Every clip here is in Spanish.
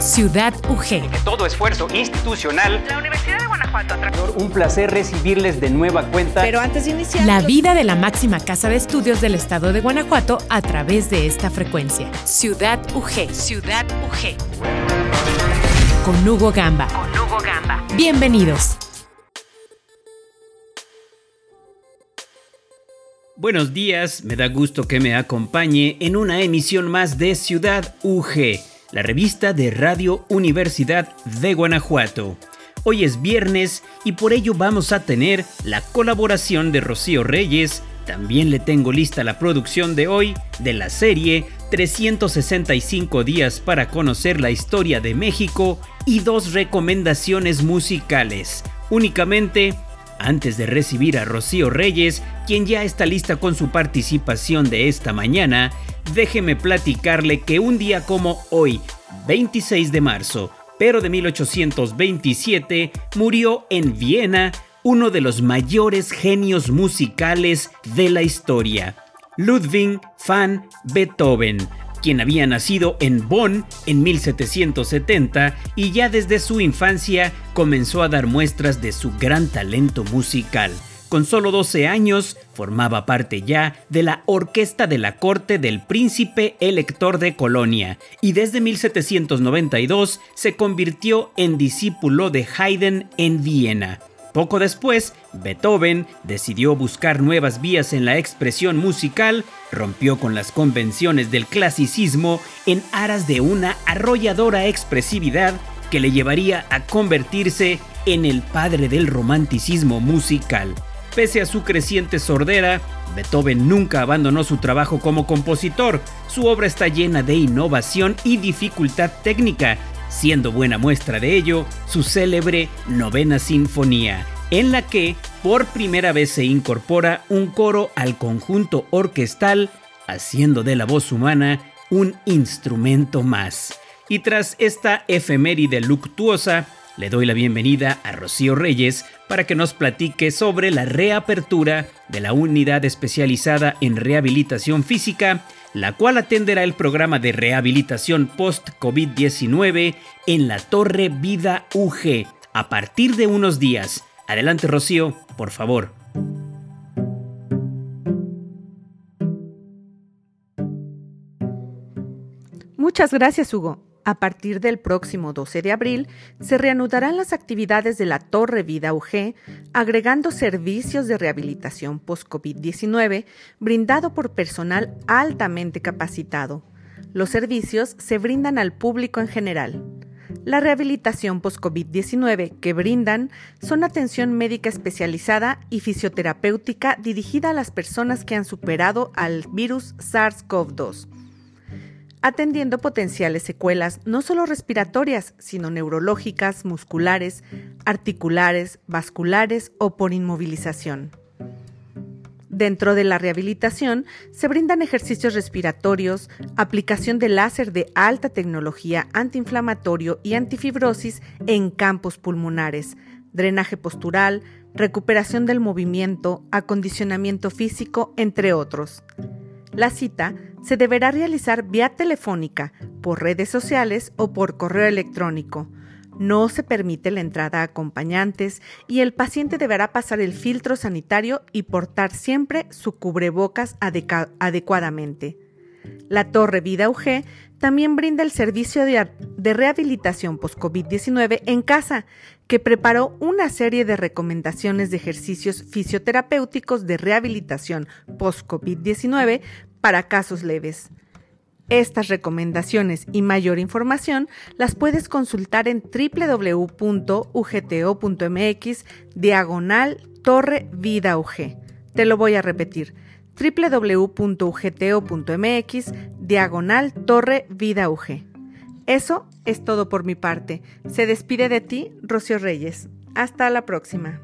Ciudad UG. Todo esfuerzo institucional. La Universidad de Guanajuato. Un placer recibirles de nueva cuenta. Pero antes de iniciar. La vida de la máxima casa de estudios del estado de Guanajuato a través de esta frecuencia. Ciudad UG. Ciudad UG. Con Hugo Gamba. Con Hugo Gamba. Bienvenidos. Buenos días, me da gusto que me acompañe en una emisión más de Ciudad UG, la revista de Radio Universidad de Guanajuato. Hoy es viernes y por ello vamos a tener la colaboración de Rocío Reyes. También le tengo lista la producción de hoy de la serie 365 días para conocer la historia de México y dos recomendaciones musicales. Únicamente antes de recibir a Rocío Reyes, quien ya está lista con su participación de esta mañana, déjeme platicarle que un día como hoy, 26 de marzo, pero de 1827, murió en Viena uno de los mayores genios musicales de la historia, Ludwig van Beethoven, quien había nacido en Bonn en 1770 y ya desde su infancia comenzó a dar muestras de su gran talento musical. Con solo 12 años, formaba parte ya de la orquesta de la corte del príncipe elector de Colonia y desde 1792 se convirtió en discípulo de Haydn en Viena. Poco después, Beethoven decidió buscar nuevas vías en la expresión musical, rompió con las convenciones del clasicismo en aras de una arrolladora expresividad que le llevaría a convertirse en el padre del romanticismo musical. Pese a su creciente sordera, Beethoven nunca abandonó su trabajo como compositor. Su obra está llena de innovación y dificultad técnica, siendo buena muestra de ello su célebre Novena Sinfonía, en la que por primera vez se incorpora un coro al conjunto orquestal, haciendo de la voz humana un instrumento más. Y tras esta efeméride luctuosa, le doy la bienvenida a Rocío Reyes para que nos platique sobre la reapertura de la unidad especializada en rehabilitación física, la cual atenderá el programa de rehabilitación post-COVID-19 en la Torre Vida UG a partir de unos días. Adelante Rocío, por favor. Muchas gracias, Hugo. A partir del próximo 12 de abril, se reanudarán las actividades de la Torre Vida UG, agregando servicios de rehabilitación post-COVID-19 brindado por personal altamente capacitado. Los servicios se brindan al público en general. La rehabilitación post-COVID-19 que brindan son atención médica especializada y fisioterapéutica dirigida a las personas que han superado al virus SARS-CoV-2 atendiendo potenciales secuelas no solo respiratorias, sino neurológicas, musculares, articulares, vasculares o por inmovilización. Dentro de la rehabilitación se brindan ejercicios respiratorios, aplicación de láser de alta tecnología antiinflamatorio y antifibrosis en campos pulmonares, drenaje postural, recuperación del movimiento, acondicionamiento físico, entre otros. La cita se deberá realizar vía telefónica, por redes sociales o por correo electrónico. No se permite la entrada a acompañantes y el paciente deberá pasar el filtro sanitario y portar siempre su cubrebocas adecuadamente. La Torre Vida UG también brinda el servicio de, de rehabilitación post-COVID-19 en casa, que preparó una serie de recomendaciones de ejercicios fisioterapéuticos de rehabilitación post-COVID-19 para casos leves. Estas recomendaciones y mayor información las puedes consultar en www.ugto.mx diagonal Torre Vida UG. Te lo voy a repetir www.ugto.mx diagonal Torre Vida UG. Eso es todo por mi parte. Se despide de ti, Rocío Reyes. Hasta la próxima.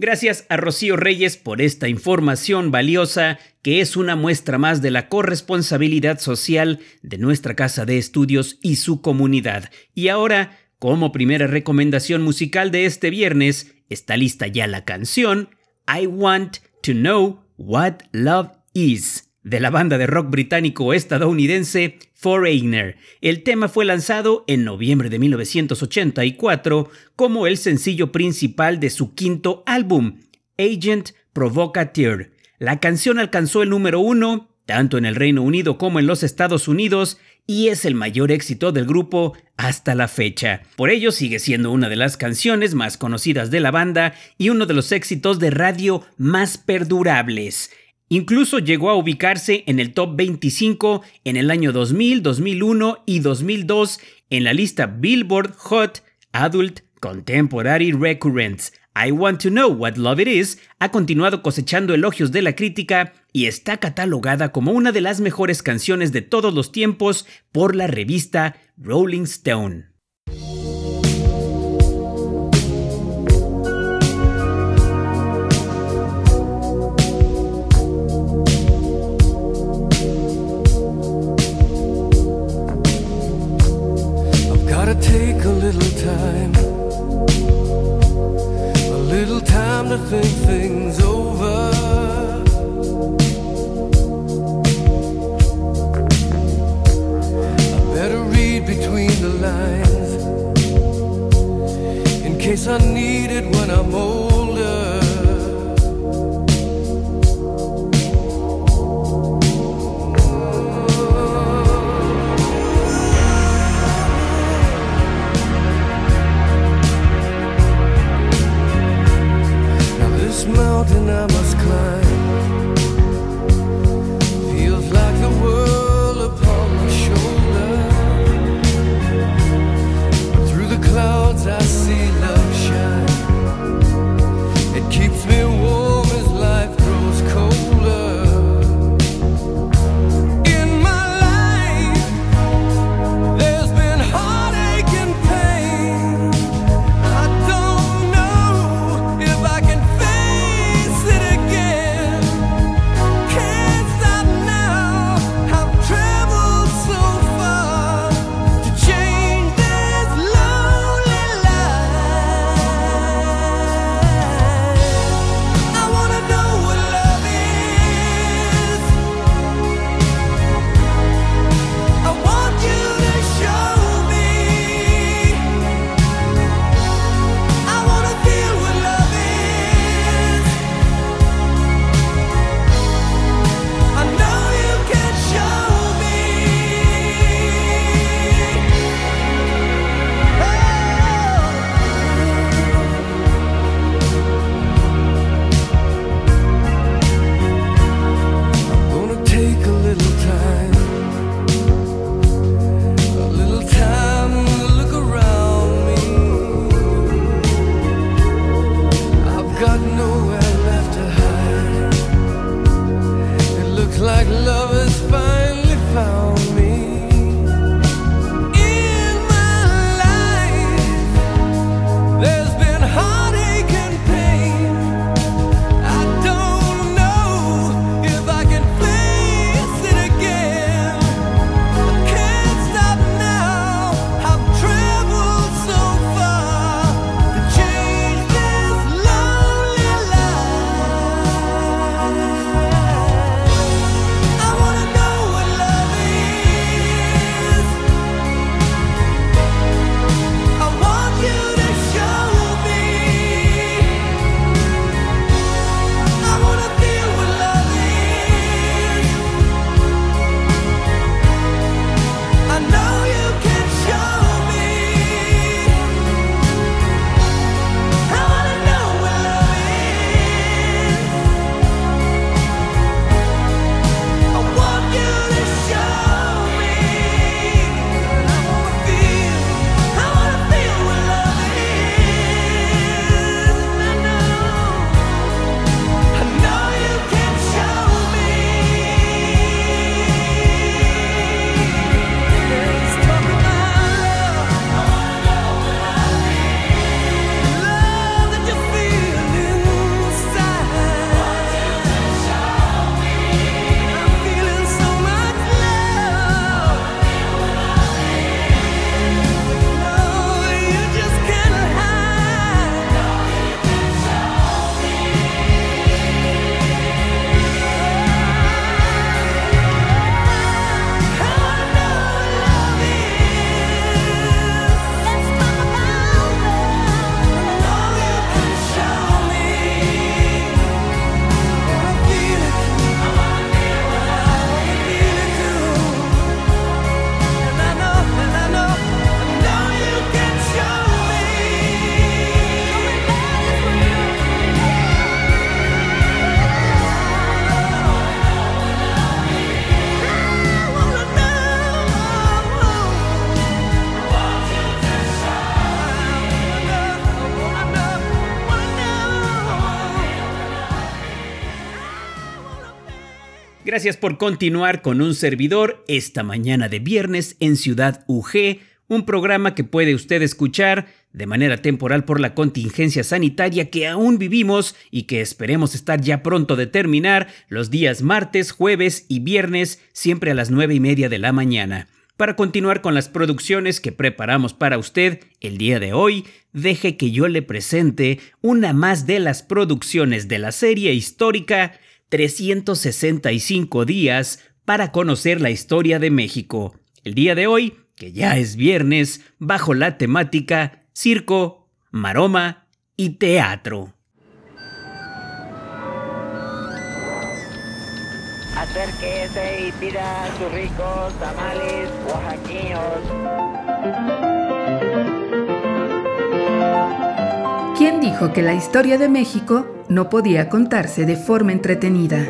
Gracias a Rocío Reyes por esta información valiosa que es una muestra más de la corresponsabilidad social de nuestra casa de estudios y su comunidad. Y ahora, como primera recomendación musical de este viernes, está lista ya la canción I Want to Know What Love Is de la banda de rock británico estadounidense Foreigner. El tema fue lanzado en noviembre de 1984 como el sencillo principal de su quinto álbum, Agent Provocateur. La canción alcanzó el número uno tanto en el Reino Unido como en los Estados Unidos y es el mayor éxito del grupo hasta la fecha. Por ello sigue siendo una de las canciones más conocidas de la banda y uno de los éxitos de radio más perdurables. Incluso llegó a ubicarse en el top 25 en el año 2000, 2001 y 2002 en la lista Billboard Hot Adult Contemporary Recurrents. I Want to Know What Love It Is ha continuado cosechando elogios de la crítica y está catalogada como una de las mejores canciones de todos los tiempos por la revista Rolling Stone. time. A little time to think things Gracias por continuar con un servidor esta mañana de viernes en Ciudad UG, un programa que puede usted escuchar de manera temporal por la contingencia sanitaria que aún vivimos y que esperemos estar ya pronto de terminar los días martes, jueves y viernes, siempre a las nueve y media de la mañana. Para continuar con las producciones que preparamos para usted el día de hoy, deje que yo le presente una más de las producciones de la serie histórica 365 días para conocer la historia de México. El día de hoy, que ya es viernes, bajo la temática circo, maroma y teatro. Acérquese y pida sus ricos tamales oaxaqueños. ¿Quién dijo que la historia de México no podía contarse de forma entretenida?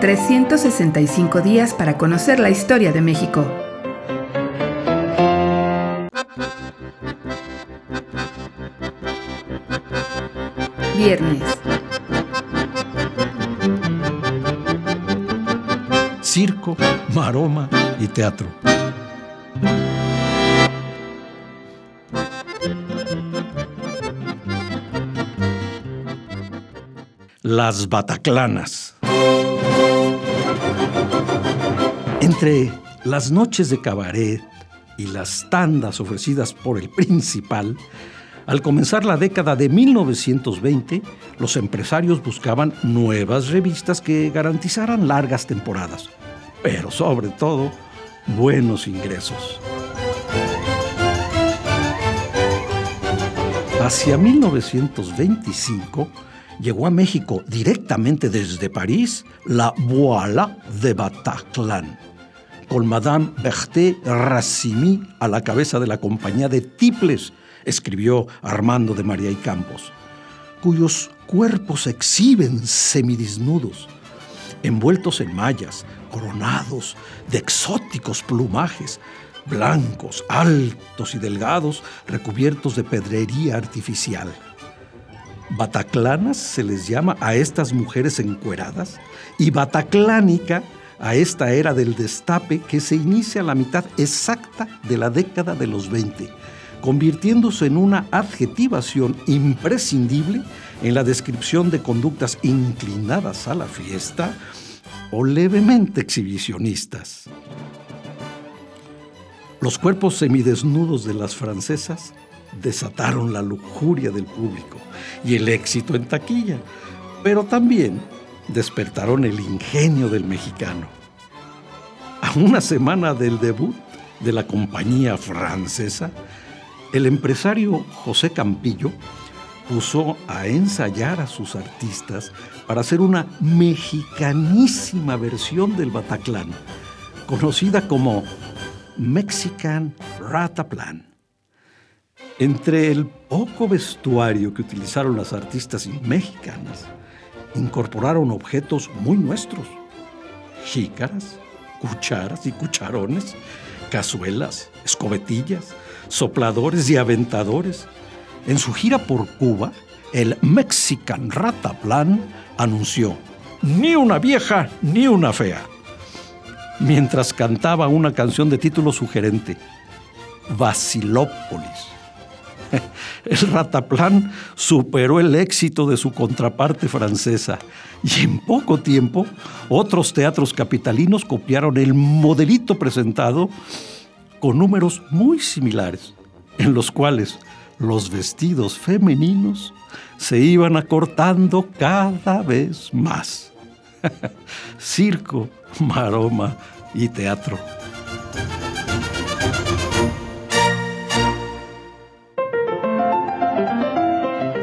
365 días para conocer la historia de México. Viernes. Circo, maroma y teatro. Las Bataclanas. Entre las noches de cabaret y las tandas ofrecidas por el principal, al comenzar la década de 1920, los empresarios buscaban nuevas revistas que garantizaran largas temporadas, pero sobre todo buenos ingresos. Hacia 1925 llegó a México directamente desde París la Voila de Bataclan, con Madame Berthe Racimi a la cabeza de la compañía de tiples, escribió Armando de María y Campos, cuyos cuerpos exhiben semidesnudos, envueltos en mallas, coronados de exóticos plumajes, blancos, altos y delgados, recubiertos de pedrería artificial. Bataclanas se les llama a estas mujeres encueradas y bataclánica a esta era del destape que se inicia a la mitad exacta de la década de los 20, convirtiéndose en una adjetivación imprescindible en la descripción de conductas inclinadas a la fiesta o levemente exhibicionistas. Los cuerpos semidesnudos de las francesas desataron la lujuria del público y el éxito en taquilla, pero también despertaron el ingenio del mexicano. A una semana del debut de la compañía francesa, el empresario José Campillo puso a ensayar a sus artistas para hacer una mexicanísima versión del Bataclan, conocida como Mexican Rataplan. Entre el poco vestuario que utilizaron las artistas mexicanas, incorporaron objetos muy nuestros. Jícaras, cucharas y cucharones, cazuelas, escobetillas, sopladores y aventadores. En su gira por Cuba, el Mexican Rataplan anunció, ni una vieja ni una fea, mientras cantaba una canción de título sugerente, Basilópolis. El Rataplan superó el éxito de su contraparte francesa y en poco tiempo otros teatros capitalinos copiaron el modelito presentado con números muy similares, en los cuales los vestidos femeninos se iban acortando cada vez más. Circo, maroma y teatro.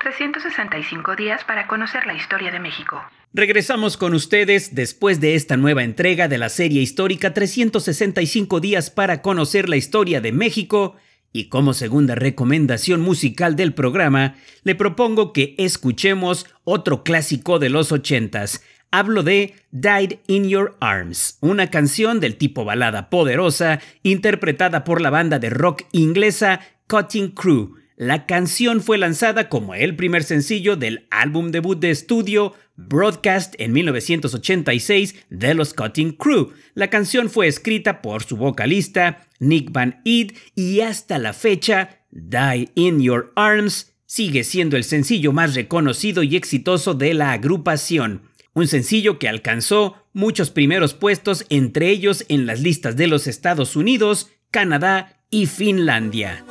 365 días para conocer la historia de México. Regresamos con ustedes después de esta nueva entrega de la serie histórica 365 días para conocer la historia de México Y como segunda recomendación musical del programa, le propongo que escuchemos otro clásico de los ochentas. Hablo de Died in Your Arms, una canción del tipo balada poderosa interpretada por la banda de rock inglesa Cutting Crew. La canción fue lanzada como el primer sencillo del álbum debut de estudio Broadcast en 1986 de los Cutting Crew. La canción fue escrita por su vocalista Nick Van Eed y hasta la fecha Die in Your Arms sigue siendo el sencillo más reconocido y exitoso de la agrupación. Un sencillo que alcanzó muchos primeros puestos, entre ellos en las listas de los Estados Unidos, Canadá y Finlandia.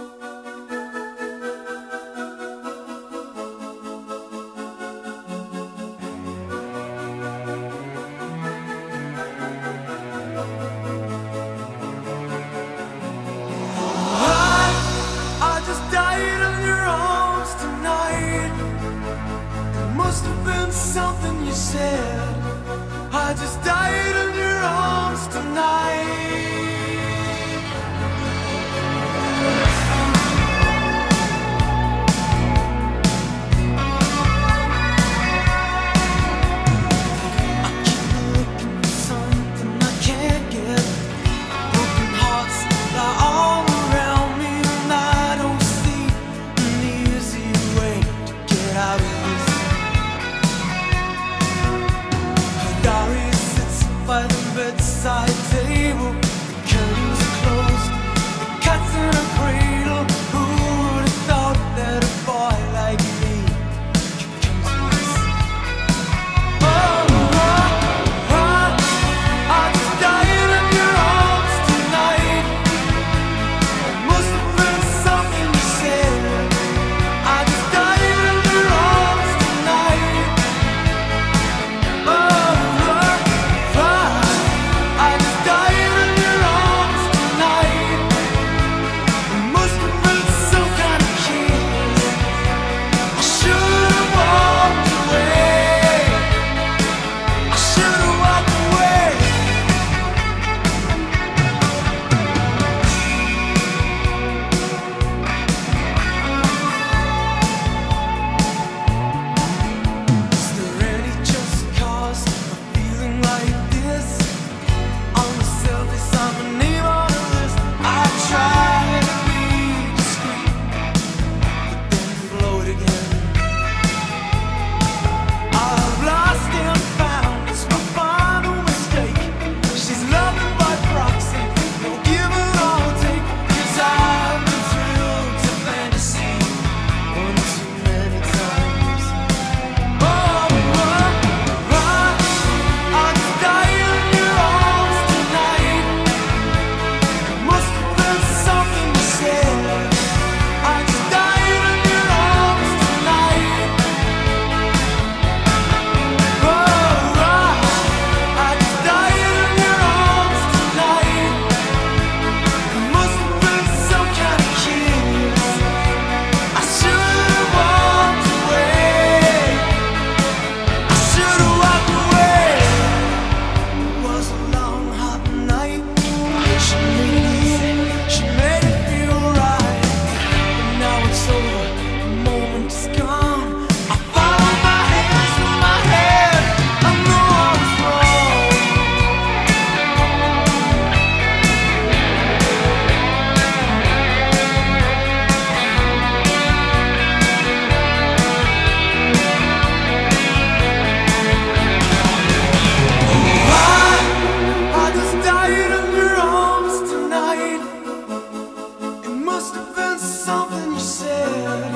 something you said.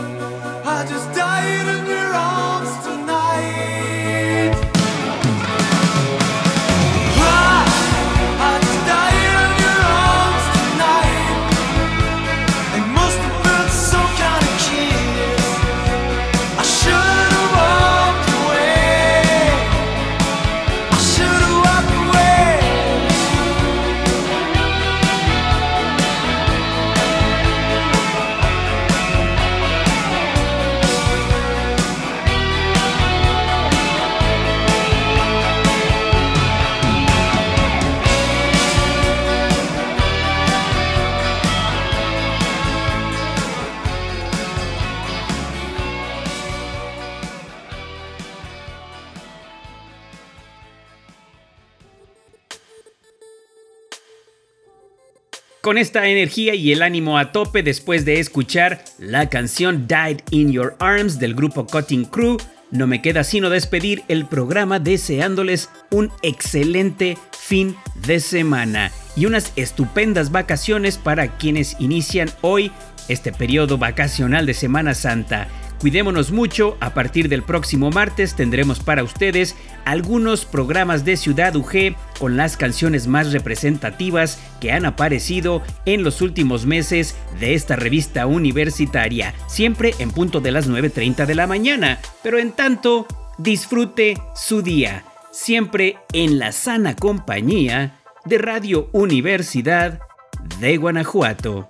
I just Con esta energía y el ánimo a tope después de escuchar la canción Died in Your Arms del grupo Cutting Crew, no me queda sino despedir el programa deseándoles un excelente fin de semana y unas estupendas vacaciones para quienes inician hoy este periodo vacacional de Semana Santa. Cuidémonos mucho, a partir del próximo martes tendremos para ustedes algunos programas de Ciudad UG con las canciones más representativas que han aparecido en los últimos meses de esta revista universitaria, siempre en punto de las 9.30 de la mañana, pero en tanto, disfrute su día, siempre en la sana compañía de Radio Universidad de Guanajuato.